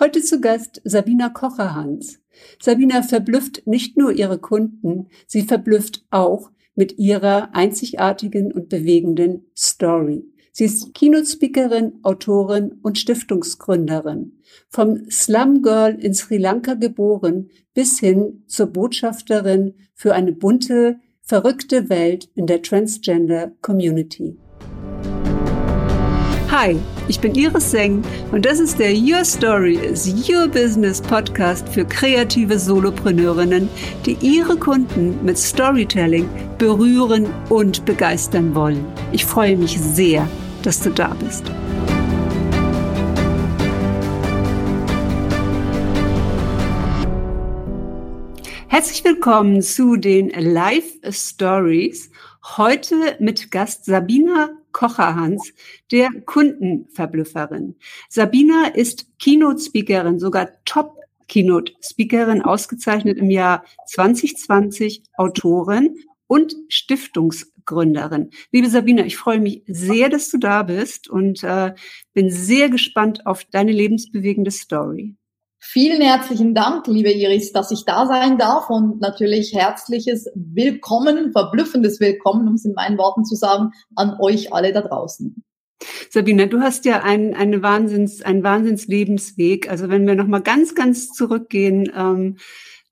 Heute zu Gast Sabina Kocherhans. Sabina verblüfft nicht nur ihre Kunden, sie verblüfft auch mit ihrer einzigartigen und bewegenden Story. Sie ist Keynote-Speakerin, Autorin und Stiftungsgründerin. Vom Slum Girl in Sri Lanka geboren bis hin zur Botschafterin für eine bunte, verrückte Welt in der Transgender Community. Hi, ich bin Iris Seng und das ist der Your Story is Your Business Podcast für kreative Solopreneurinnen, die ihre Kunden mit Storytelling berühren und begeistern wollen. Ich freue mich sehr, dass du da bist. Herzlich willkommen zu den Live Stories. Heute mit Gast Sabina Kocherhans, der Kundenverblüfferin. Sabina ist Keynote-Speakerin, sogar Top Keynote-Speakerin, ausgezeichnet im Jahr 2020, Autorin und Stiftungsgründerin. Liebe Sabina, ich freue mich sehr, dass du da bist und äh, bin sehr gespannt auf deine lebensbewegende Story. Vielen herzlichen Dank, liebe Iris, dass ich da sein darf und natürlich herzliches Willkommen, verblüffendes Willkommen, um es in meinen Worten zu sagen, an euch alle da draußen. Sabine, du hast ja einen, eine Wahnsinns, einen Wahnsinnslebensweg. Also wenn wir nochmal ganz, ganz zurückgehen, ähm,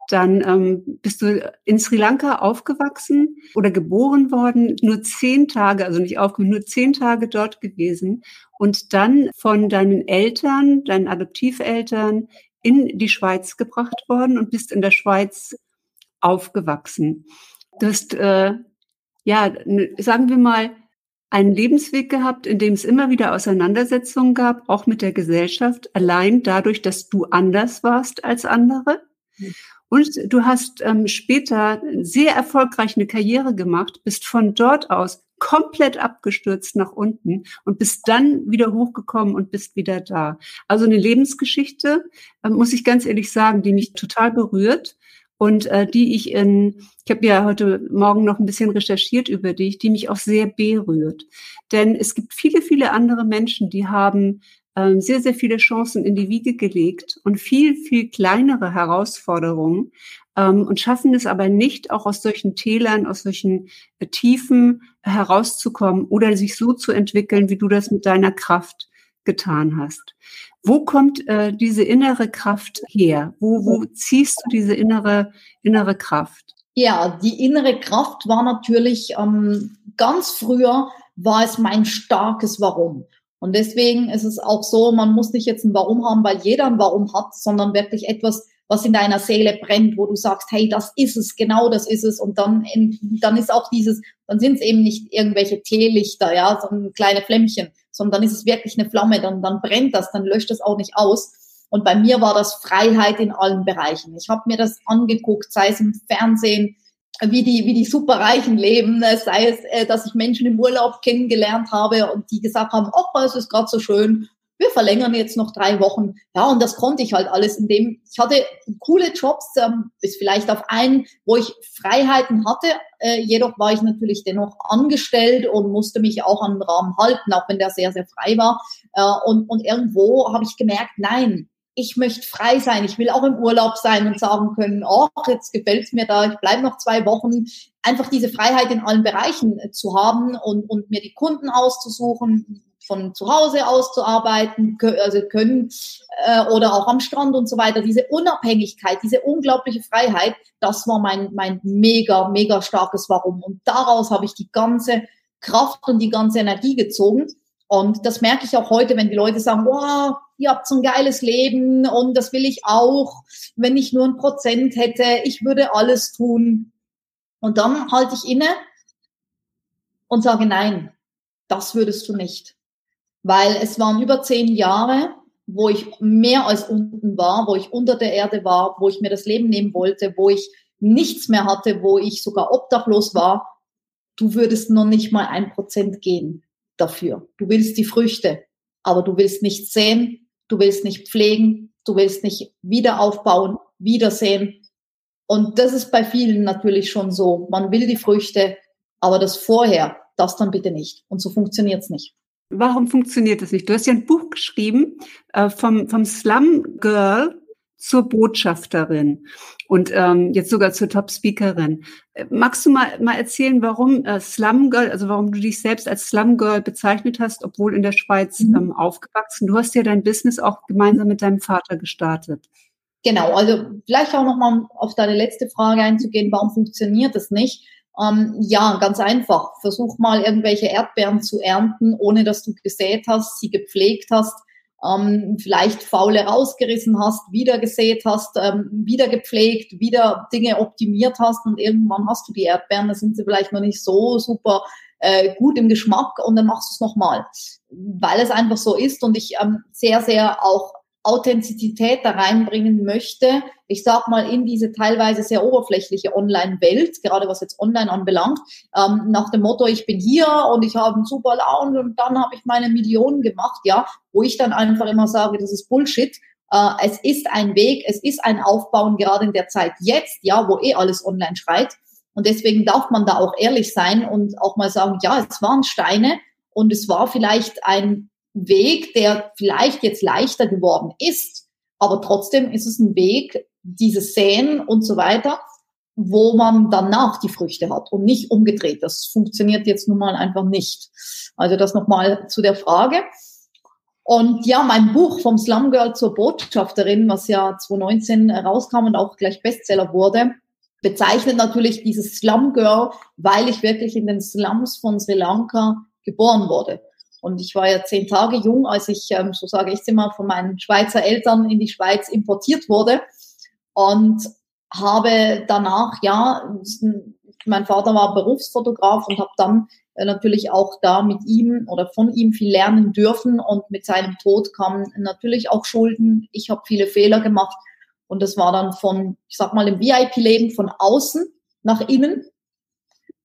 dann ähm, bist du in Sri Lanka aufgewachsen oder geboren worden, nur zehn Tage, also nicht aufgewachsen, nur zehn Tage dort gewesen und dann von deinen Eltern, deinen Adoptiveltern in die Schweiz gebracht worden und bist in der Schweiz aufgewachsen. Du hast, äh, ja, sagen wir mal, einen Lebensweg gehabt, in dem es immer wieder Auseinandersetzungen gab, auch mit der Gesellschaft, allein dadurch, dass du anders warst als andere. Mhm. Und du hast ähm, später sehr erfolgreich eine Karriere gemacht, bist von dort aus komplett abgestürzt nach unten und bist dann wieder hochgekommen und bist wieder da. Also eine Lebensgeschichte, äh, muss ich ganz ehrlich sagen, die mich total berührt und äh, die ich in, ich habe ja heute Morgen noch ein bisschen recherchiert über dich, die mich auch sehr berührt. Denn es gibt viele, viele andere Menschen, die haben ähm, sehr, sehr viele Chancen in die Wiege gelegt und viel, viel kleinere Herausforderungen ähm, und schaffen es aber nicht, auch aus solchen Tälern, aus solchen äh, Tiefen herauszukommen oder sich so zu entwickeln, wie du das mit deiner Kraft getan hast. Wo kommt äh, diese innere Kraft her? Wo, wo ziehst du diese innere, innere Kraft? Ja, die innere Kraft war natürlich ähm, ganz früher war es mein starkes Warum. Und deswegen ist es auch so, man muss nicht jetzt ein Warum haben, weil jeder ein Warum hat, sondern wirklich etwas, was in deiner Seele brennt, wo du sagst, hey, das ist es, genau das ist es. Und dann, dann ist auch dieses, dann sind es eben nicht irgendwelche Teelichter, ja, sondern kleine Flämmchen, sondern dann ist es wirklich eine Flamme, dann, dann brennt das, dann löscht das auch nicht aus. Und bei mir war das Freiheit in allen Bereichen. Ich habe mir das angeguckt, sei es im Fernsehen, wie die, wie die Superreichen leben, sei es, äh, dass ich Menschen im Urlaub kennengelernt habe und die gesagt haben, ach, es ist gerade so schön, wir verlängern jetzt noch drei Wochen. Ja, und das konnte ich halt alles, indem ich hatte coole Jobs, ähm, bis vielleicht auf einen, wo ich Freiheiten hatte. Äh, jedoch war ich natürlich dennoch angestellt und musste mich auch an den Rahmen halten, auch wenn der sehr, sehr frei war. Äh, und, und irgendwo habe ich gemerkt, nein, ich möchte frei sein, ich will auch im Urlaub sein und sagen können, oh, jetzt gefällt's mir da, ich bleibe noch zwei Wochen. Einfach diese Freiheit in allen Bereichen äh, zu haben und, und mir die Kunden auszusuchen, von zu Hause aus zu arbeiten, also können äh, oder auch am Strand und so weiter. Diese Unabhängigkeit, diese unglaubliche Freiheit, das war mein mein mega mega starkes Warum. Und daraus habe ich die ganze Kraft und die ganze Energie gezogen. Und das merke ich auch heute, wenn die Leute sagen, wow, ihr habt so ein geiles Leben und das will ich auch. Wenn ich nur ein Prozent hätte, ich würde alles tun. Und dann halte ich inne und sage, nein, das würdest du nicht weil es waren über zehn Jahre, wo ich mehr als unten war, wo ich unter der Erde war, wo ich mir das Leben nehmen wollte, wo ich nichts mehr hatte, wo ich sogar obdachlos war. Du würdest noch nicht mal ein Prozent gehen dafür. Du willst die Früchte, aber du willst nichts sehen, du willst nicht pflegen, du willst nicht wieder aufbauen, wiedersehen. Und das ist bei vielen natürlich schon so. Man will die Früchte, aber das vorher, das dann bitte nicht. Und so funktioniert's nicht. Warum funktioniert das nicht? Du hast ja ein Buch geschrieben äh, vom, vom Slum Girl zur Botschafterin und ähm, jetzt sogar zur Top-Speakerin. Äh, magst du mal, mal erzählen, warum äh, Slum Girl, also warum du dich selbst als Slum Girl bezeichnet hast, obwohl in der Schweiz mhm. ähm, aufgewachsen? Du hast ja dein Business auch gemeinsam mit deinem Vater gestartet. Genau, also vielleicht auch nochmal auf deine letzte Frage einzugehen, warum funktioniert das nicht? Ähm, ja, ganz einfach. Versuch mal irgendwelche Erdbeeren zu ernten, ohne dass du gesät hast, sie gepflegt hast, ähm, vielleicht faule rausgerissen hast, wieder gesät hast, ähm, wieder gepflegt, wieder Dinge optimiert hast und irgendwann hast du die Erdbeeren, da sind sie vielleicht noch nicht so super äh, gut im Geschmack und dann machst du es nochmal, weil es einfach so ist und ich ähm, sehr, sehr auch Authentizität da reinbringen möchte, ich sag mal, in diese teilweise sehr oberflächliche Online-Welt, gerade was jetzt online anbelangt, ähm, nach dem Motto, ich bin hier und ich habe einen super Laune und dann habe ich meine Millionen gemacht, ja, wo ich dann einfach immer sage, das ist Bullshit. Äh, es ist ein Weg, es ist ein Aufbauen, gerade in der Zeit jetzt, ja, wo eh alles online schreit. Und deswegen darf man da auch ehrlich sein und auch mal sagen, ja, es waren Steine und es war vielleicht ein Weg, der vielleicht jetzt leichter geworden ist, aber trotzdem ist es ein Weg, dieses Säen und so weiter, wo man danach die Früchte hat und nicht umgedreht. Das funktioniert jetzt nun mal einfach nicht. Also das nochmal zu der Frage. Und ja, mein Buch vom Slum Girl zur Botschafterin, was ja 2019 rauskam und auch gleich Bestseller wurde, bezeichnet natürlich dieses Slum Girl, weil ich wirklich in den Slums von Sri Lanka geboren wurde. Und ich war ja zehn Tage jung, als ich, ähm, so sage ich es immer, von meinen Schweizer Eltern in die Schweiz importiert wurde. Und habe danach, ja, mein Vater war Berufsfotograf und habe dann äh, natürlich auch da mit ihm oder von ihm viel lernen dürfen. Und mit seinem Tod kamen natürlich auch Schulden. Ich habe viele Fehler gemacht. Und das war dann von, ich sag mal, im VIP-Leben von außen nach innen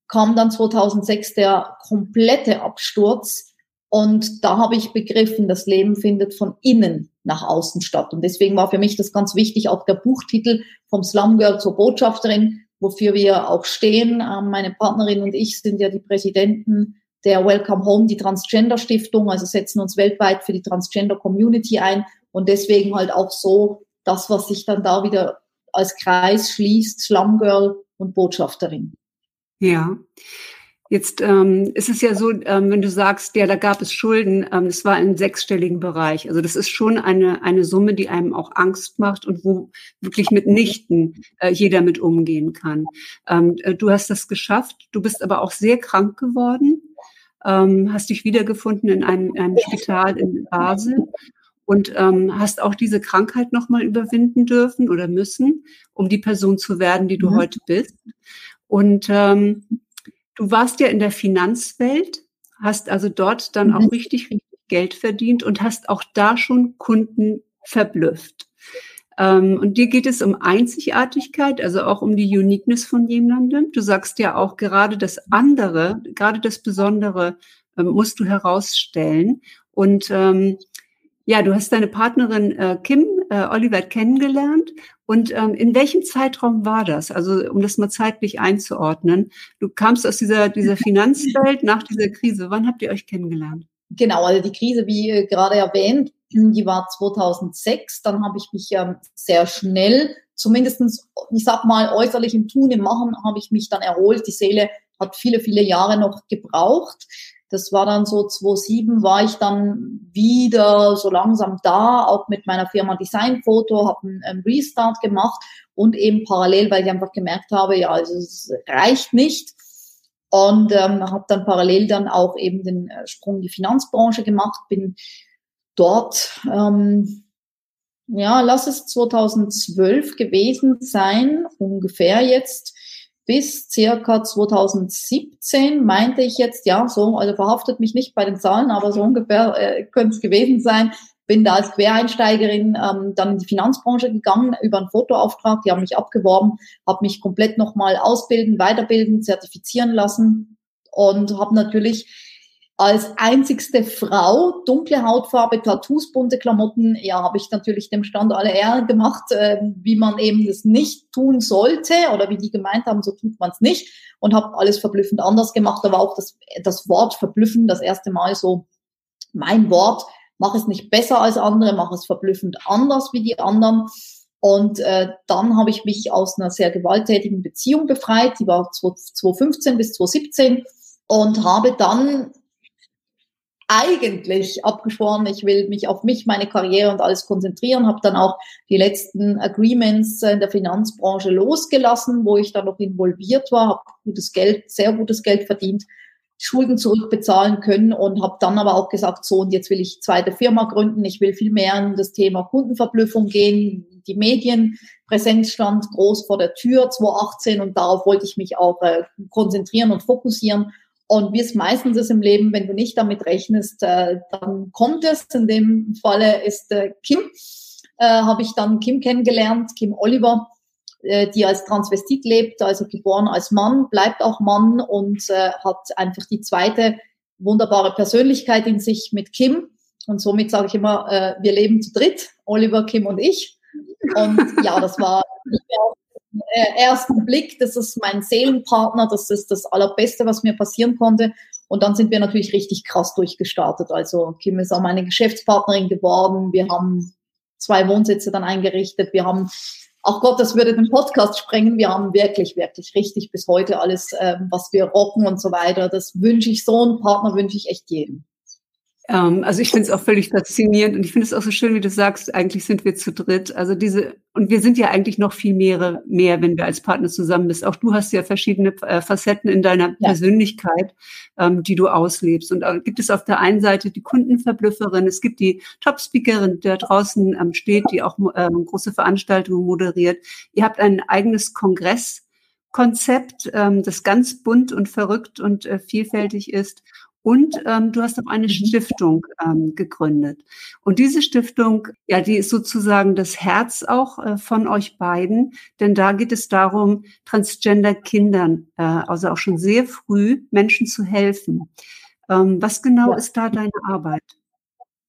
kam dann 2006 der komplette Absturz und da habe ich begriffen, das Leben findet von innen nach außen statt. Und deswegen war für mich das ganz wichtig, auch der Buchtitel vom Slum Girl zur Botschafterin, wofür wir auch stehen. Ähm, meine Partnerin und ich sind ja die Präsidenten der Welcome Home, die Transgender Stiftung, also setzen uns weltweit für die Transgender Community ein und deswegen halt auch so das, was sich dann da wieder als Kreis schließt, Slum Girl und Botschafterin. Ja. Jetzt ähm, ist es ja so, ähm, wenn du sagst, ja, da gab es Schulden, ähm, es war im sechsstelligen Bereich. Also das ist schon eine, eine Summe, die einem auch Angst macht und wo wirklich mitnichten äh, jeder mit umgehen kann. Ähm, äh, du hast das geschafft, du bist aber auch sehr krank geworden, ähm, hast dich wiedergefunden in einem, einem Spital in Basel und ähm, hast auch diese Krankheit nochmal überwinden dürfen oder müssen, um die Person zu werden, die du mhm. heute bist. Und ähm, Du warst ja in der Finanzwelt, hast also dort dann auch mhm. richtig, richtig Geld verdient und hast auch da schon Kunden verblüfft. Ähm, und dir geht es um Einzigartigkeit, also auch um die Uniqueness von jemandem. Du sagst ja auch gerade das andere, gerade das Besondere ähm, musst du herausstellen. Und ähm, ja, du hast deine Partnerin äh, Kim äh, Oliver kennengelernt. Und ähm, in welchem Zeitraum war das? Also um das mal zeitlich einzuordnen. Du kamst aus dieser, dieser Finanzwelt nach dieser Krise. Wann habt ihr euch kennengelernt? Genau, also die Krise, wie äh, gerade erwähnt, die war 2006. Dann habe ich mich ähm, sehr schnell, zumindestens, ich sag mal, äußerlich im Tun, im Machen, habe ich mich dann erholt. Die Seele hat viele, viele Jahre noch gebraucht. Das war dann so 2007 war ich dann wieder so langsam da, auch mit meiner Firma Designfoto, habe einen, einen Restart gemacht und eben parallel, weil ich einfach gemerkt habe, ja, also es reicht nicht. Und ähm, habe dann parallel dann auch eben den äh, Sprung in die Finanzbranche gemacht, bin dort, ähm, ja, lass es 2012 gewesen sein, ungefähr jetzt, bis circa 2017 meinte ich jetzt, ja, so, also verhaftet mich nicht bei den Zahlen, aber so ungefähr äh, könnte es gewesen sein. Bin da als Quereinsteigerin ähm, dann in die Finanzbranche gegangen über einen Fotoauftrag. Die haben mich abgeworben, habe mich komplett nochmal ausbilden, weiterbilden, zertifizieren lassen und habe natürlich als einzigste Frau, dunkle Hautfarbe, Tattoos, bunte Klamotten, ja, habe ich natürlich dem Stand alle Ehre gemacht, äh, wie man eben das nicht tun sollte oder wie die gemeint haben, so tut man es nicht und habe alles verblüffend anders gemacht. War auch das, das Wort verblüffen das erste Mal so mein Wort, mach es nicht besser als andere, mach es verblüffend anders wie die anderen. Und äh, dann habe ich mich aus einer sehr gewalttätigen Beziehung befreit, die war 2015 bis 2017 und habe dann eigentlich abgeschworen, ich will mich auf mich, meine Karriere und alles konzentrieren, habe dann auch die letzten Agreements in der Finanzbranche losgelassen, wo ich dann noch involviert war, habe gutes Geld, sehr gutes Geld verdient, Schulden zurückbezahlen können und habe dann aber auch gesagt, so und jetzt will ich zweite Firma gründen, ich will viel mehr in das Thema Kundenverblüffung gehen, die Medienpräsenz stand groß vor der Tür 2018 und darauf wollte ich mich auch äh, konzentrieren und fokussieren und wie es meistens ist im Leben, wenn du nicht damit rechnest, äh, dann kommt es. In dem Falle ist äh, Kim, äh, habe ich dann Kim kennengelernt, Kim Oliver, äh, die als Transvestit lebt, also geboren als Mann, bleibt auch Mann und äh, hat einfach die zweite wunderbare Persönlichkeit in sich mit Kim. Und somit sage ich immer, äh, wir leben zu dritt, Oliver, Kim und ich. Und ja, das war äh, ersten Blick, das ist mein Seelenpartner, das ist das Allerbeste, was mir passieren konnte. Und dann sind wir natürlich richtig krass durchgestartet. Also Kim ist auch meine Geschäftspartnerin geworden. Wir haben zwei Wohnsitze dann eingerichtet. Wir haben, auch Gott, das würde den Podcast sprengen. Wir haben wirklich, wirklich richtig bis heute alles, ähm, was wir rocken und so weiter. Das wünsche ich so einen Partner, wünsche ich echt jedem. Ähm, also ich finde es auch völlig faszinierend und ich finde es auch so schön, wie du sagst, eigentlich sind wir zu dritt. Also diese, und wir sind ja eigentlich noch viel mehr, mehr, wenn wir als Partner zusammen bist. Auch du hast ja verschiedene äh, Facetten in deiner ja. Persönlichkeit, ähm, die du auslebst. Und äh, gibt es auf der einen Seite die Kundenverblüfferin, es gibt die Top-Speakerin, die da draußen ähm, steht, die auch ähm, große Veranstaltungen moderiert. Ihr habt ein eigenes Kongresskonzept, ähm, das ganz bunt und verrückt und äh, vielfältig ist. Und ähm, du hast auch eine mhm. Stiftung ähm, gegründet. Und diese Stiftung, ja, die ist sozusagen das Herz auch äh, von euch beiden, denn da geht es darum, Transgender-Kindern, äh, also auch schon sehr früh Menschen zu helfen. Ähm, was genau ja. ist da deine Arbeit?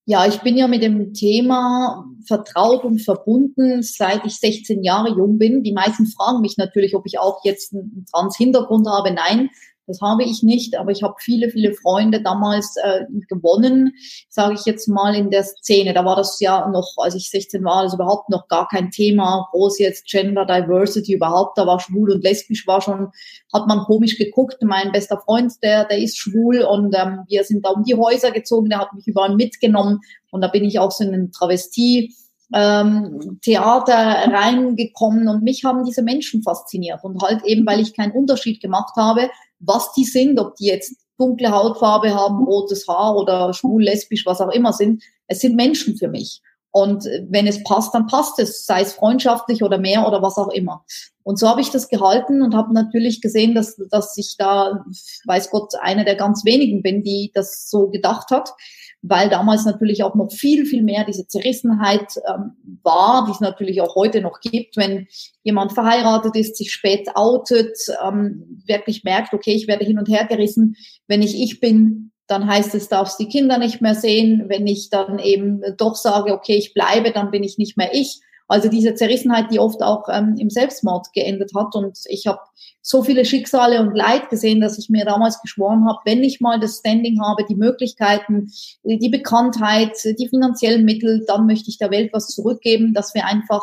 Ja, ich bin ja mit dem Thema vertraut und verbunden, seit ich 16 Jahre jung bin. Die meisten fragen mich natürlich, ob ich auch jetzt einen Trans-Hintergrund habe. Nein, das habe ich nicht, aber ich habe viele, viele Freunde damals äh, gewonnen, sage ich jetzt mal in der Szene. Da war das ja noch, als ich 16 war, also überhaupt noch gar kein Thema, groß jetzt Gender Diversity überhaupt. Da war schwul und lesbisch, war schon, hat man komisch geguckt. Mein bester Freund, der, der ist schwul und ähm, wir sind da um die Häuser gezogen, der hat mich überall mitgenommen und da bin ich auch so in einen Travestie ähm, Theater reingekommen und mich haben diese Menschen fasziniert und halt eben, weil ich keinen Unterschied gemacht habe, was die sind, ob die jetzt dunkle Hautfarbe haben, rotes Haar oder schwul, lesbisch, was auch immer sind. Es sind Menschen für mich. Und wenn es passt, dann passt es, sei es freundschaftlich oder mehr oder was auch immer. Und so habe ich das gehalten und habe natürlich gesehen, dass, dass ich da, weiß Gott, eine der ganz wenigen bin, die das so gedacht hat weil damals natürlich auch noch viel, viel mehr diese Zerrissenheit ähm, war, die es natürlich auch heute noch gibt, wenn jemand verheiratet ist, sich spät outet, ähm, wirklich merkt, okay, ich werde hin und her gerissen, wenn ich ich bin, dann heißt es, darfst die Kinder nicht mehr sehen. Wenn ich dann eben doch sage, okay, ich bleibe, dann bin ich nicht mehr ich. Also diese Zerrissenheit, die oft auch ähm, im Selbstmord geendet hat. Und ich habe so viele Schicksale und Leid gesehen, dass ich mir damals geschworen habe, wenn ich mal das Standing habe, die Möglichkeiten, die Bekanntheit, die finanziellen Mittel, dann möchte ich der Welt was zurückgeben, dass wir einfach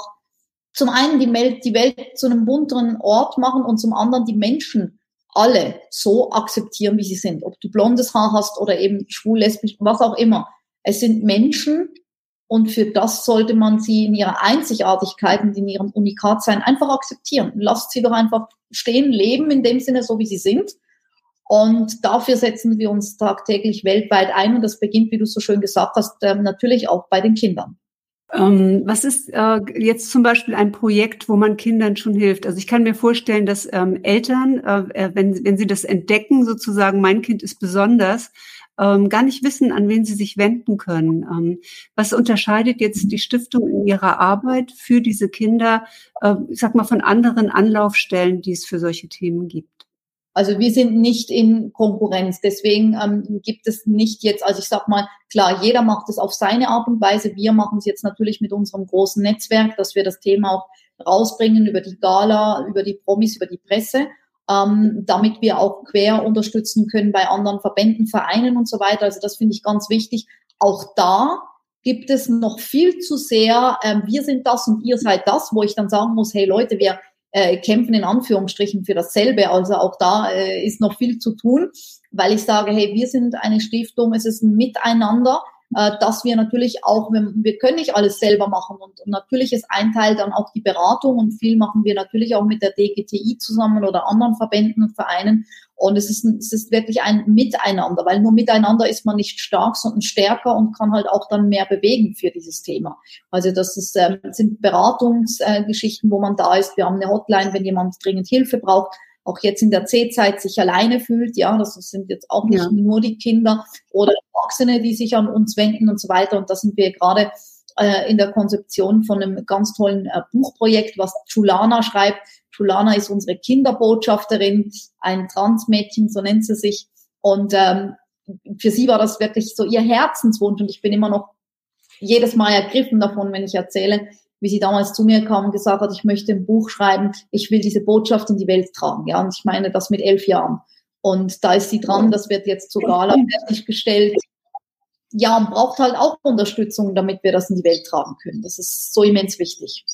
zum einen die Welt, die Welt zu einem bunteren Ort machen und zum anderen die Menschen alle so akzeptieren, wie sie sind. Ob du blondes Haar hast oder eben schwul, lesbisch, was auch immer. Es sind Menschen, und für das sollte man sie in ihrer Einzigartigkeit und in ihrem Unikatsein einfach akzeptieren. Lasst sie doch einfach stehen, leben in dem Sinne, so wie sie sind. Und dafür setzen wir uns tagtäglich weltweit ein. Und das beginnt, wie du so schön gesagt hast, ähm, natürlich auch bei den Kindern. Ähm, was ist äh, jetzt zum Beispiel ein Projekt, wo man Kindern schon hilft? Also ich kann mir vorstellen, dass ähm, Eltern, äh, wenn, wenn sie das entdecken, sozusagen, mein Kind ist besonders, ähm, gar nicht wissen, an wen sie sich wenden können. Ähm, was unterscheidet jetzt die Stiftung in ihrer Arbeit für diese Kinder, äh, ich sag mal, von anderen Anlaufstellen, die es für solche Themen gibt? Also wir sind nicht in Konkurrenz. Deswegen ähm, gibt es nicht jetzt, also ich sag mal, klar, jeder macht es auf seine Art und Weise. Wir machen es jetzt natürlich mit unserem großen Netzwerk, dass wir das Thema auch rausbringen über die Gala, über die Promis, über die Presse ähm, damit wir auch quer unterstützen können bei anderen Verbänden, Vereinen und so weiter. Also das finde ich ganz wichtig. Auch da gibt es noch viel zu sehr, ähm, wir sind das und ihr seid das, wo ich dann sagen muss, hey Leute, wir äh, kämpfen in Anführungsstrichen für dasselbe. Also auch da äh, ist noch viel zu tun, weil ich sage, hey, wir sind eine Stiftung, es ist ein Miteinander dass wir natürlich auch, wir, können nicht alles selber machen und, natürlich ist ein Teil dann auch die Beratung und viel machen wir natürlich auch mit der DGTI zusammen oder anderen Verbänden und Vereinen und es ist, es ist wirklich ein Miteinander, weil nur miteinander ist man nicht stark, sondern stärker und kann halt auch dann mehr bewegen für dieses Thema. Also das ist, ähm, sind Beratungsgeschichten, äh, wo man da ist. Wir haben eine Hotline, wenn jemand dringend Hilfe braucht auch jetzt in der C-Zeit sich alleine fühlt. Ja, das sind jetzt auch nicht ja. nur die Kinder oder Erwachsene, die sich an uns wenden und so weiter. Und da sind wir gerade äh, in der Konzeption von einem ganz tollen äh, Buchprojekt, was Chulana schreibt. Chulana ist unsere Kinderbotschafterin, ein Transmädchen, so nennt sie sich. Und ähm, für sie war das wirklich so ihr Herzenswunsch und ich bin immer noch jedes Mal ergriffen davon, wenn ich erzähle, wie sie damals zu mir kam und gesagt hat, ich möchte ein Buch schreiben, ich will diese Botschaft in die Welt tragen. Ja, und ich meine das mit elf Jahren. Und da ist sie dran, das wird jetzt zur Gala fertiggestellt. Ja, und braucht halt auch Unterstützung, damit wir das in die Welt tragen können. Das ist so immens wichtig.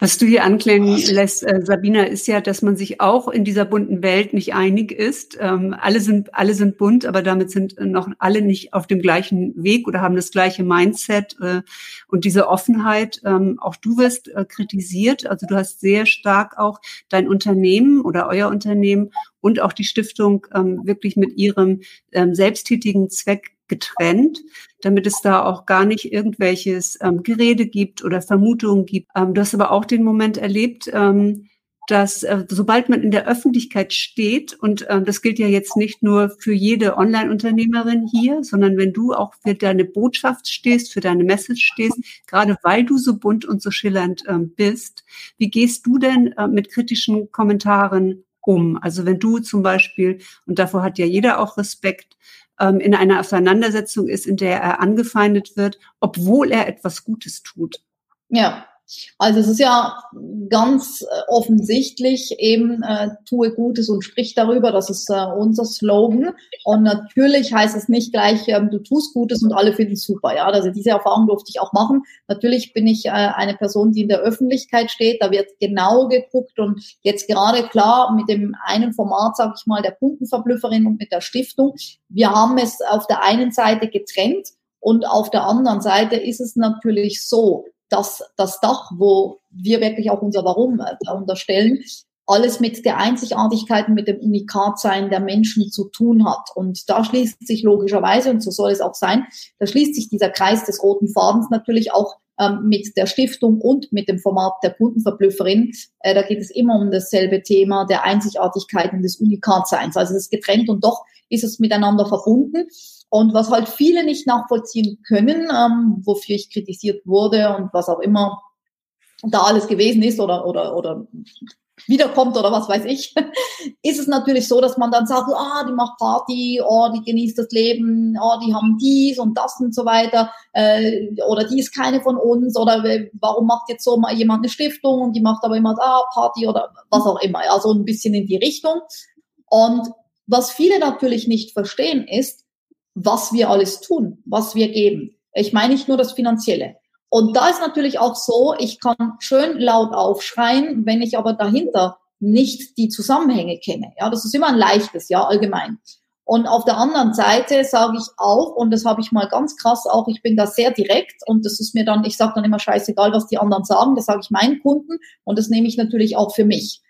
Was du hier anklingen lässt, äh, Sabina, ist ja, dass man sich auch in dieser bunten Welt nicht einig ist. Ähm, alle sind, alle sind bunt, aber damit sind noch alle nicht auf dem gleichen Weg oder haben das gleiche Mindset äh, und diese Offenheit. Ähm, auch du wirst äh, kritisiert. Also du hast sehr stark auch dein Unternehmen oder euer Unternehmen und auch die Stiftung ähm, wirklich mit ihrem ähm, selbsttätigen Zweck getrennt, damit es da auch gar nicht irgendwelches ähm, Gerede gibt oder Vermutungen gibt. Ähm, du hast aber auch den Moment erlebt, ähm, dass äh, sobald man in der Öffentlichkeit steht, und äh, das gilt ja jetzt nicht nur für jede Online-Unternehmerin hier, sondern wenn du auch für deine Botschaft stehst, für deine Message stehst, gerade weil du so bunt und so schillernd äh, bist, wie gehst du denn äh, mit kritischen Kommentaren um? Also wenn du zum Beispiel, und davor hat ja jeder auch Respekt, ähm, in einer Auseinandersetzung ist, in der er angefeindet wird, obwohl er etwas Gutes tut. Ja, also es ist ja ganz äh, offensichtlich eben äh, tue Gutes und sprich darüber. Das ist äh, unser Slogan. Und natürlich heißt es nicht gleich, ähm, du tust Gutes und alle finden es super. Ja, also diese Erfahrung durfte ich auch machen. Natürlich bin ich äh, eine Person, die in der Öffentlichkeit steht. Da wird genau geguckt und jetzt gerade klar mit dem einen Format, sage ich mal, der Kundenverblüfferin und mit der Stiftung. Wir haben es auf der einen Seite getrennt. Und auf der anderen Seite ist es natürlich so, dass das Dach, wo wir wirklich auch unser Warum äh, unterstellen, alles mit der Einzigartigkeit, mit dem Unikatsein der Menschen zu tun hat. Und da schließt sich logischerweise, und so soll es auch sein, da schließt sich dieser Kreis des roten Fadens natürlich auch ähm, mit der Stiftung und mit dem Format der Kundenverblüfferin. Äh, da geht es immer um dasselbe Thema der Einzigartigkeit und des Unikatseins. Also es ist getrennt und doch ist es miteinander verbunden. Und was halt viele nicht nachvollziehen können, ähm, wofür ich kritisiert wurde und was auch immer da alles gewesen ist oder, oder, oder wiederkommt oder was weiß ich, ist es natürlich so, dass man dann sagt, ah, die macht Party, oh, die genießt das Leben, oh, die haben dies und das und so weiter, äh, oder die ist keine von uns, oder warum macht jetzt so mal jemand eine Stiftung und die macht aber immer da Party oder was auch immer, also ein bisschen in die Richtung. Und was viele natürlich nicht verstehen ist, was wir alles tun, was wir geben. Ich meine nicht nur das Finanzielle. Und da ist natürlich auch so, ich kann schön laut aufschreien, wenn ich aber dahinter nicht die Zusammenhänge kenne. Ja, das ist immer ein leichtes, ja, allgemein. Und auf der anderen Seite sage ich auch, und das habe ich mal ganz krass auch, ich bin da sehr direkt und das ist mir dann, ich sage dann immer scheißegal, was die anderen sagen, das sage ich meinen Kunden und das nehme ich natürlich auch für mich.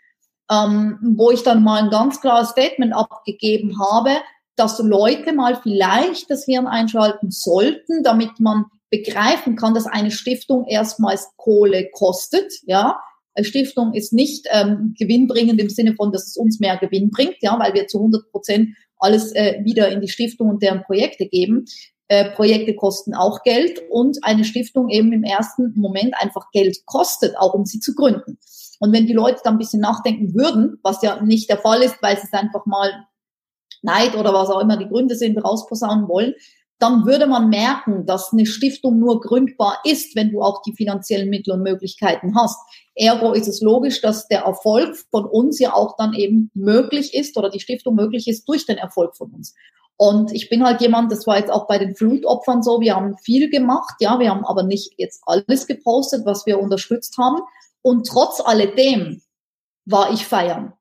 Ähm, wo ich dann mal ein ganz klares Statement abgegeben habe, dass Leute mal vielleicht das Hirn einschalten sollten, damit man begreifen kann, dass eine Stiftung erstmals Kohle kostet, ja. Eine Stiftung ist nicht ähm, gewinnbringend im Sinne von, dass es uns mehr Gewinn bringt, ja, weil wir zu 100 Prozent alles äh, wieder in die Stiftung und deren Projekte geben. Äh, Projekte kosten auch Geld und eine Stiftung eben im ersten Moment einfach Geld kostet, auch um sie zu gründen. Und wenn die Leute dann ein bisschen nachdenken würden, was ja nicht der Fall ist, weil sie es einfach mal Neid oder was auch immer die Gründe sind, rausposaunen wollen, dann würde man merken, dass eine Stiftung nur gründbar ist, wenn du auch die finanziellen Mittel und Möglichkeiten hast. Ergo ist es logisch, dass der Erfolg von uns ja auch dann eben möglich ist oder die Stiftung möglich ist durch den Erfolg von uns. Und ich bin halt jemand, das war jetzt auch bei den Flutopfern so, wir haben viel gemacht, ja, wir haben aber nicht jetzt alles gepostet, was wir unterstützt haben. Und trotz alledem war ich feiern.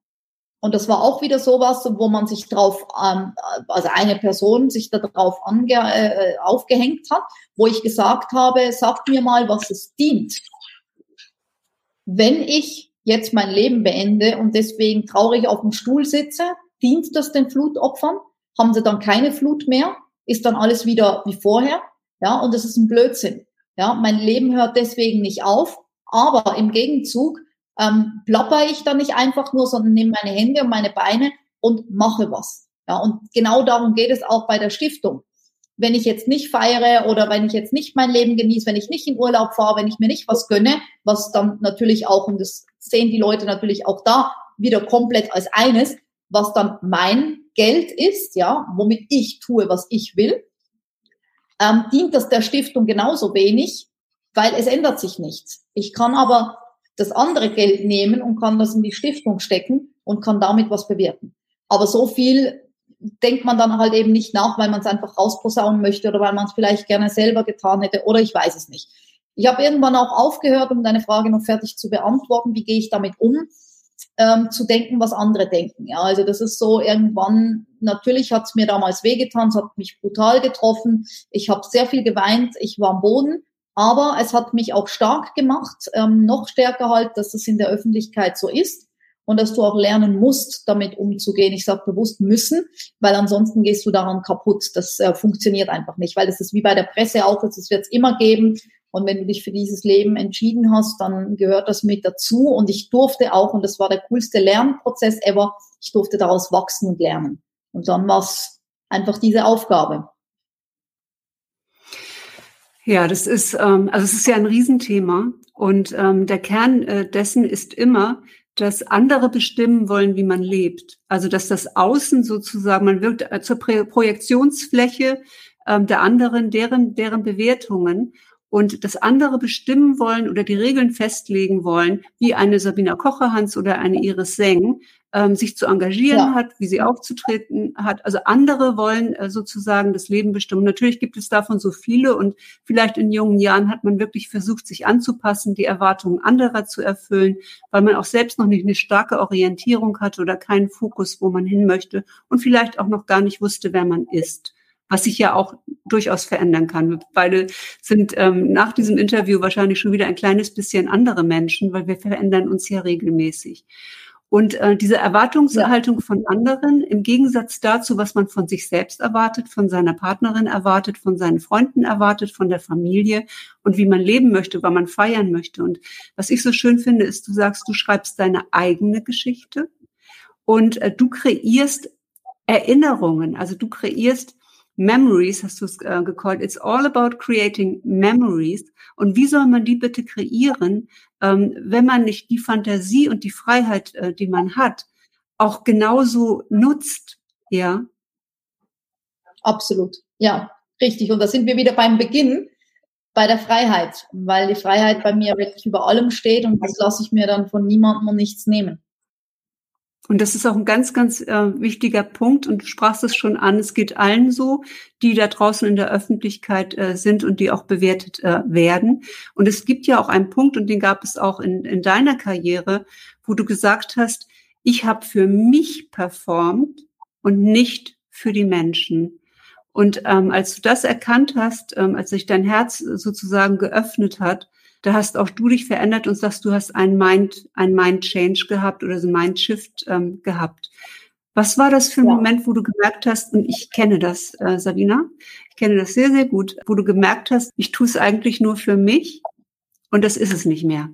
Und das war auch wieder sowas, wo man sich drauf, ähm, also eine Person sich darauf äh, aufgehängt hat, wo ich gesagt habe, sagt mir mal, was es dient. Wenn ich jetzt mein Leben beende und deswegen traurig auf dem Stuhl sitze, dient das den Flutopfern? Haben sie dann keine Flut mehr? Ist dann alles wieder wie vorher? Ja, und das ist ein Blödsinn. Ja, mein Leben hört deswegen nicht auf, aber im Gegenzug ähm, plapper ich da nicht einfach nur, sondern nehme meine Hände und meine Beine und mache was. Ja, und genau darum geht es auch bei der Stiftung. Wenn ich jetzt nicht feiere oder wenn ich jetzt nicht mein Leben genieße, wenn ich nicht in Urlaub fahre, wenn ich mir nicht was gönne, was dann natürlich auch, und das sehen die Leute natürlich auch da wieder komplett als eines, was dann mein Geld ist, ja, womit ich tue, was ich will, ähm, dient das der Stiftung genauso wenig, weil es ändert sich nichts. Ich kann aber das andere Geld nehmen und kann das in die Stiftung stecken und kann damit was bewirken. Aber so viel denkt man dann halt eben nicht nach, weil man es einfach rausposaunen möchte oder weil man es vielleicht gerne selber getan hätte oder ich weiß es nicht. Ich habe irgendwann auch aufgehört, um deine Frage noch fertig zu beantworten, wie gehe ich damit um, ähm, zu denken, was andere denken. Ja, also das ist so irgendwann, natürlich hat es mir damals wehgetan, es hat mich brutal getroffen, ich habe sehr viel geweint, ich war am Boden, aber es hat mich auch stark gemacht, ähm, noch stärker halt, dass es in der Öffentlichkeit so ist und dass du auch lernen musst, damit umzugehen. Ich sage bewusst müssen, weil ansonsten gehst du daran kaputt. Das äh, funktioniert einfach nicht, weil das ist wie bei der Presse auch, das wird es immer geben. Und wenn du dich für dieses Leben entschieden hast, dann gehört das mit dazu. Und ich durfte auch, und das war der coolste Lernprozess ever, ich durfte daraus wachsen und lernen. Und dann war es einfach diese Aufgabe. Ja, das ist, ähm, also es ist ja ein Riesenthema und ähm, der Kern äh, dessen ist immer, dass andere bestimmen wollen, wie man lebt. Also dass das Außen sozusagen, man wirkt äh, zur Projektionsfläche ähm, der anderen, deren, deren Bewertungen und das andere bestimmen wollen oder die Regeln festlegen wollen, wie eine Sabina Kocherhans oder eine Iris Seng, ähm, sich zu engagieren ja. hat, wie sie aufzutreten hat. Also andere wollen äh, sozusagen das Leben bestimmen. Natürlich gibt es davon so viele und vielleicht in jungen Jahren hat man wirklich versucht, sich anzupassen, die Erwartungen anderer zu erfüllen, weil man auch selbst noch nicht eine starke Orientierung hatte oder keinen Fokus, wo man hin möchte und vielleicht auch noch gar nicht wusste, wer man ist was sich ja auch durchaus verändern kann. Wir beide sind ähm, nach diesem Interview wahrscheinlich schon wieder ein kleines bisschen andere Menschen, weil wir verändern uns ja regelmäßig. Und äh, diese Erwartungshaltung von anderen im Gegensatz dazu, was man von sich selbst erwartet, von seiner Partnerin erwartet, von seinen Freunden erwartet, von der Familie und wie man leben möchte, wann man feiern möchte. Und was ich so schön finde, ist, du sagst, du schreibst deine eigene Geschichte und äh, du kreierst Erinnerungen, also du kreierst Memories, hast du es äh, gecallt. It's all about creating memories. Und wie soll man die bitte kreieren, ähm, wenn man nicht die Fantasie und die Freiheit, äh, die man hat, auch genauso nutzt? Ja. Absolut. Ja, richtig. Und da sind wir wieder beim Beginn bei der Freiheit, weil die Freiheit bei mir wirklich über allem steht und das lasse ich mir dann von niemandem und nichts nehmen. Und das ist auch ein ganz, ganz äh, wichtiger Punkt. Und du sprachst es schon an. Es geht allen so, die da draußen in der Öffentlichkeit äh, sind und die auch bewertet äh, werden. Und es gibt ja auch einen Punkt, und den gab es auch in, in deiner Karriere, wo du gesagt hast, ich habe für mich performt und nicht für die Menschen. Und ähm, als du das erkannt hast, ähm, als sich dein Herz sozusagen geöffnet hat, da hast auch du dich verändert und sagst, du hast ein Mind, ein Mind Change gehabt oder so ein Mind Shift ähm, gehabt. Was war das für ein ja. Moment, wo du gemerkt hast, und ich kenne das, äh, Sabina, ich kenne das sehr, sehr gut, wo du gemerkt hast, ich tue es eigentlich nur für mich und das ist es nicht mehr?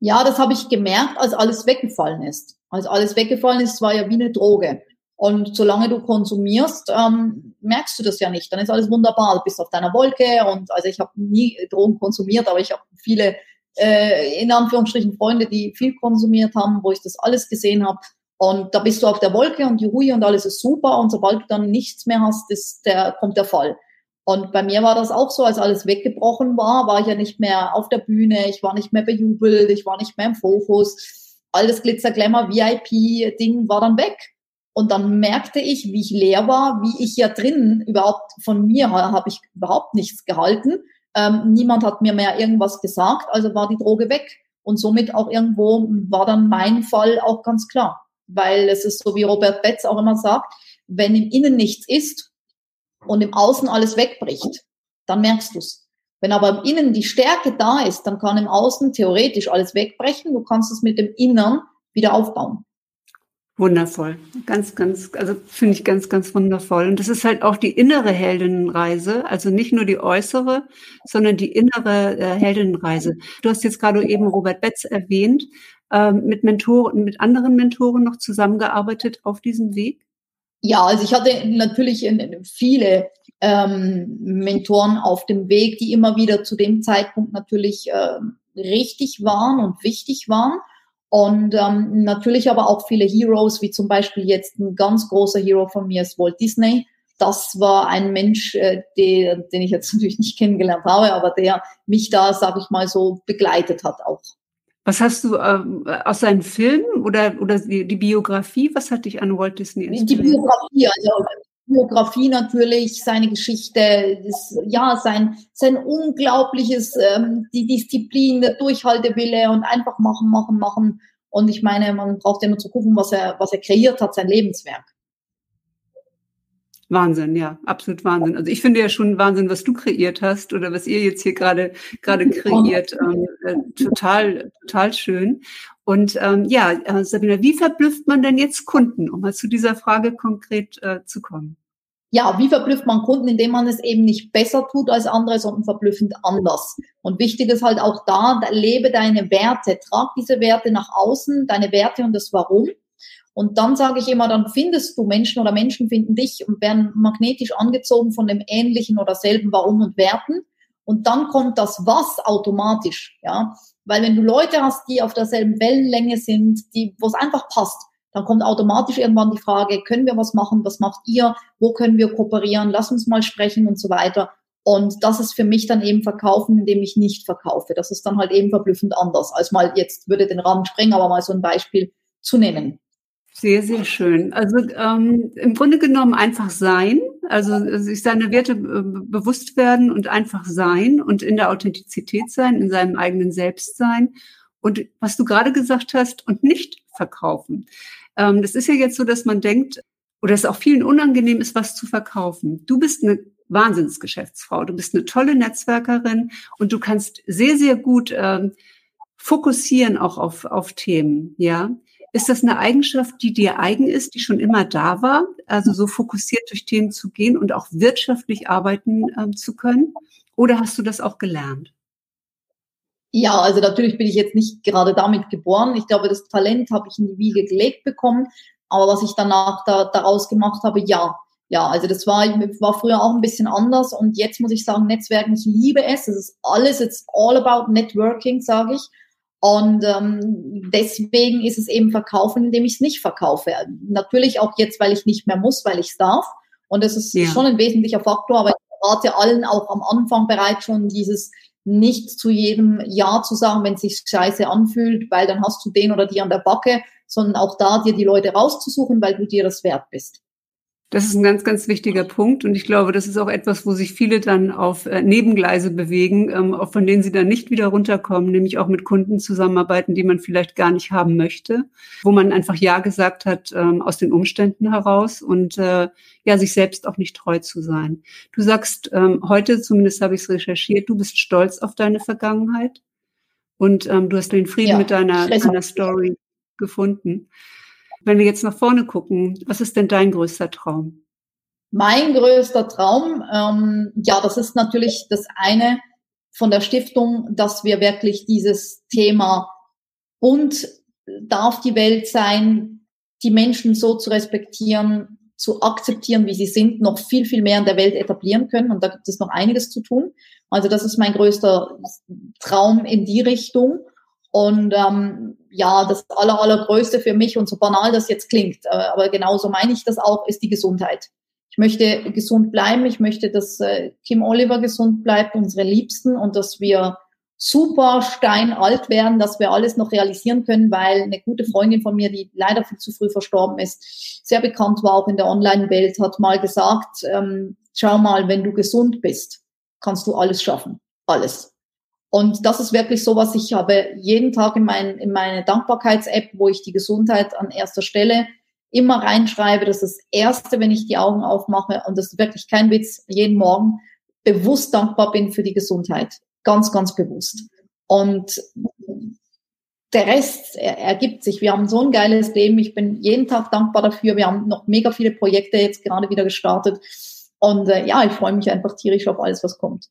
Ja, das habe ich gemerkt, als alles weggefallen ist. Als alles weggefallen ist, war ja wie eine Droge. Und solange du konsumierst, ähm, merkst du das ja nicht. Dann ist alles wunderbar. Du bist auf deiner Wolke. Und also ich habe nie Drogen konsumiert, aber ich habe viele äh, in Anführungsstrichen Freunde, die viel konsumiert haben, wo ich das alles gesehen habe. Und da bist du auf der Wolke und Juhui und alles ist super. Und sobald du dann nichts mehr hast, ist der, kommt der Fall. Und bei mir war das auch so, als alles weggebrochen war, war ich ja nicht mehr auf der Bühne, ich war nicht mehr bejubelt, ich war nicht mehr im Fokus. Alles Glitzer, Glamour, VIP-Ding war dann weg. Und dann merkte ich, wie ich leer war, wie ich ja drinnen überhaupt von mir habe ich überhaupt nichts gehalten. Ähm, niemand hat mir mehr irgendwas gesagt, also war die Droge weg. Und somit auch irgendwo war dann mein Fall auch ganz klar. Weil es ist so, wie Robert Betz auch immer sagt, wenn im Innen nichts ist und im Außen alles wegbricht, dann merkst du's. Wenn aber im Innen die Stärke da ist, dann kann im Außen theoretisch alles wegbrechen. Du kannst es mit dem Innern wieder aufbauen. Wundervoll. Ganz, ganz, also finde ich ganz, ganz wundervoll. Und das ist halt auch die innere Heldinnenreise, also nicht nur die äußere, sondern die innere äh, Heldinnenreise. Du hast jetzt gerade eben Robert Betz erwähnt, ähm, mit Mentoren, mit anderen Mentoren noch zusammengearbeitet auf diesem Weg? Ja, also ich hatte natürlich viele ähm, Mentoren auf dem Weg, die immer wieder zu dem Zeitpunkt natürlich äh, richtig waren und wichtig waren. Und ähm, natürlich aber auch viele Heroes, wie zum Beispiel jetzt ein ganz großer Hero von mir ist Walt Disney. Das war ein Mensch, äh, der, den ich jetzt natürlich nicht kennengelernt habe, aber der mich da, sag ich mal, so begleitet hat auch. Was hast du ähm, aus seinen Filmen oder, oder die, die, Biografie, was hat dich an Walt Disney inspiriert? Die Biografie, also Biografie natürlich, seine Geschichte, das, ja, sein, sein unglaubliches, ähm, die Disziplin, der Durchhaltewille und einfach machen, machen, machen. Und ich meine, man braucht ja nur zu gucken, was er, was er kreiert hat, sein Lebenswerk. Wahnsinn, ja, absolut Wahnsinn. Also ich finde ja schon Wahnsinn, was du kreiert hast oder was ihr jetzt hier gerade gerade kreiert. Ähm, äh, total, total schön. Und ähm, ja, äh, Sabina, wie verblüfft man denn jetzt Kunden, um mal zu dieser Frage konkret äh, zu kommen? Ja, wie verblüfft man Kunden, indem man es eben nicht besser tut als andere, sondern verblüffend anders. Und wichtig ist halt auch da, lebe deine Werte, trag diese Werte nach außen, deine Werte und das Warum. Und dann sage ich immer, dann findest du Menschen oder Menschen finden dich und werden magnetisch angezogen von dem ähnlichen oder selben Warum und Werten. Und dann kommt das Was automatisch, ja. Weil wenn du Leute hast, die auf derselben Wellenlänge sind, die, wo es einfach passt, dann kommt automatisch irgendwann die Frage, können wir was machen? Was macht ihr? Wo können wir kooperieren? Lass uns mal sprechen und so weiter. Und das ist für mich dann eben Verkaufen, indem ich nicht verkaufe. Das ist dann halt eben verblüffend anders, als mal jetzt würde den Rahmen sprengen, aber mal so ein Beispiel zu nennen. Sehr, sehr schön. Also ähm, im Grunde genommen einfach sein, also sich seiner Werte äh, bewusst werden und einfach sein und in der Authentizität sein, in seinem eigenen Selbstsein. Und was du gerade gesagt hast, und nicht verkaufen. Ähm, das ist ja jetzt so, dass man denkt, oder es auch vielen unangenehm ist, was zu verkaufen. Du bist eine Wahnsinnsgeschäftsfrau, du bist eine tolle Netzwerkerin und du kannst sehr, sehr gut ähm, fokussieren auch auf, auf Themen, ja. Ist das eine Eigenschaft, die dir eigen ist, die schon immer da war? Also so fokussiert durch Themen zu gehen und auch wirtschaftlich arbeiten ähm, zu können? Oder hast du das auch gelernt? Ja, also natürlich bin ich jetzt nicht gerade damit geboren. Ich glaube, das Talent habe ich in die Wiege gelegt bekommen. Aber was ich danach da, daraus gemacht habe, ja. Ja, also das war, war früher auch ein bisschen anders. Und jetzt muss ich sagen, Netzwerken, ich liebe es. Es ist alles, it's all about networking, sage ich. Und ähm, deswegen ist es eben verkaufen, indem ich es nicht verkaufe. Natürlich auch jetzt, weil ich nicht mehr muss, weil ich es darf. Und das ist ja. schon ein wesentlicher Faktor, aber ich rate allen auch am Anfang bereits schon dieses nicht zu jedem Ja zu sagen, wenn es sich scheiße anfühlt, weil dann hast du den oder die an der Backe, sondern auch da dir die Leute rauszusuchen, weil du dir das wert bist. Das ist ein ganz, ganz wichtiger Punkt. Und ich glaube, das ist auch etwas, wo sich viele dann auf äh, Nebengleise bewegen, ähm, auch von denen sie dann nicht wieder runterkommen, nämlich auch mit Kunden zusammenarbeiten, die man vielleicht gar nicht haben möchte, wo man einfach Ja gesagt hat ähm, aus den Umständen heraus und äh, ja, sich selbst auch nicht treu zu sein. Du sagst ähm, heute, zumindest habe ich es recherchiert, du bist stolz auf deine Vergangenheit und du hast den Frieden ja, mit deiner, deiner Story gefunden. Wenn wir jetzt nach vorne gucken, was ist denn dein größter Traum? Mein größter Traum, ähm, ja, das ist natürlich das eine von der Stiftung, dass wir wirklich dieses Thema und darf die Welt sein, die Menschen so zu respektieren, zu akzeptieren, wie sie sind, noch viel, viel mehr in der Welt etablieren können. Und da gibt es noch einiges zu tun. Also das ist mein größter Traum in die Richtung. Und ähm, ja, das aller, allergrößte für mich und so banal das jetzt klingt, äh, aber genauso meine ich das auch, ist die Gesundheit. Ich möchte gesund bleiben. Ich möchte, dass äh, Kim Oliver gesund bleibt, unsere Liebsten, und dass wir super steinalt werden, dass wir alles noch realisieren können, weil eine gute Freundin von mir, die leider viel zu früh verstorben ist, sehr bekannt war auch in der Online-Welt, hat mal gesagt, ähm, schau mal, wenn du gesund bist, kannst du alles schaffen. Alles. Und das ist wirklich so, was ich habe jeden Tag in, mein, in meine Dankbarkeits-App, wo ich die Gesundheit an erster Stelle immer reinschreibe. Das ist das Erste, wenn ich die Augen aufmache. Und das ist wirklich kein Witz, jeden Morgen bewusst dankbar bin für die Gesundheit. Ganz, ganz bewusst. Und der Rest ergibt sich. Wir haben so ein geiles Leben. Ich bin jeden Tag dankbar dafür. Wir haben noch mega viele Projekte jetzt gerade wieder gestartet. Und äh, ja, ich freue mich einfach tierisch auf alles, was kommt.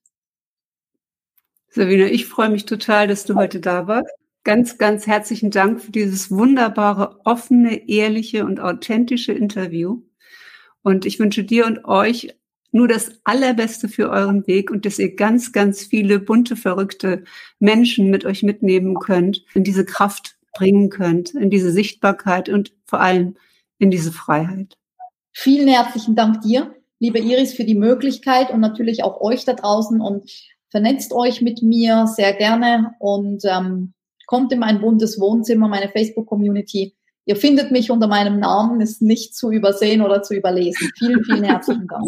Sabine, ich freue mich total, dass du heute da warst. Ganz, ganz herzlichen Dank für dieses wunderbare, offene, ehrliche und authentische Interview. Und ich wünsche dir und euch nur das Allerbeste für euren Weg und dass ihr ganz, ganz viele bunte, verrückte Menschen mit euch mitnehmen könnt, in diese Kraft bringen könnt, in diese Sichtbarkeit und vor allem in diese Freiheit. Vielen herzlichen Dank dir, liebe Iris, für die Möglichkeit und natürlich auch euch da draußen und vernetzt euch mit mir sehr gerne und ähm, kommt in mein buntes Wohnzimmer, meine Facebook-Community. Ihr findet mich unter meinem Namen, ist nicht zu übersehen oder zu überlesen. Vielen, vielen herzlichen Dank.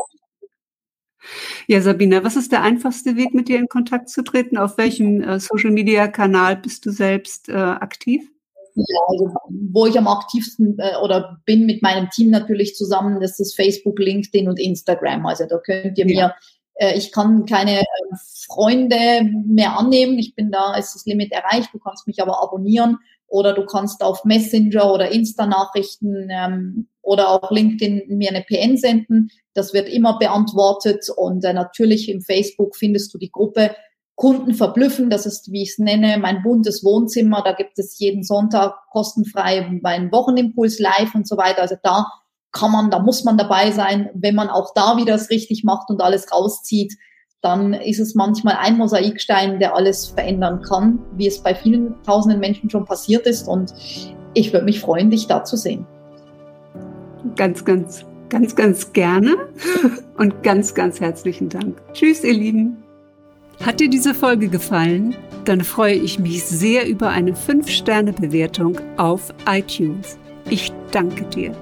Ja, Sabina, was ist der einfachste Weg, mit dir in Kontakt zu treten? Auf welchem äh, Social-Media-Kanal bist du selbst äh, aktiv? Ja, also, wo ich am aktivsten äh, oder bin mit meinem Team natürlich zusammen, das ist Facebook, LinkedIn und Instagram. Also da könnt ihr mir äh, ich kann keine ähm, Freunde mehr annehmen. Ich bin da, ist das Limit erreicht. Du kannst mich aber abonnieren oder du kannst auf Messenger oder Insta-Nachrichten ähm, oder auch LinkedIn mir eine PN senden. Das wird immer beantwortet und äh, natürlich im Facebook findest du die Gruppe Kunden verblüffen. Das ist, wie ich es nenne, mein buntes Wohnzimmer. Da gibt es jeden Sonntag kostenfrei meinen Wochenimpuls live und so weiter. Also da kann man, da muss man dabei sein. Wenn man auch da wieder es richtig macht und alles rauszieht, dann ist es manchmal ein Mosaikstein, der alles verändern kann, wie es bei vielen tausenden Menschen schon passiert ist. Und ich würde mich freuen, dich da zu sehen. Ganz, ganz, ganz, ganz gerne und ganz, ganz herzlichen Dank. Tschüss, ihr Lieben. Hat dir diese Folge gefallen? Dann freue ich mich sehr über eine 5-Sterne-Bewertung auf iTunes. Ich danke dir.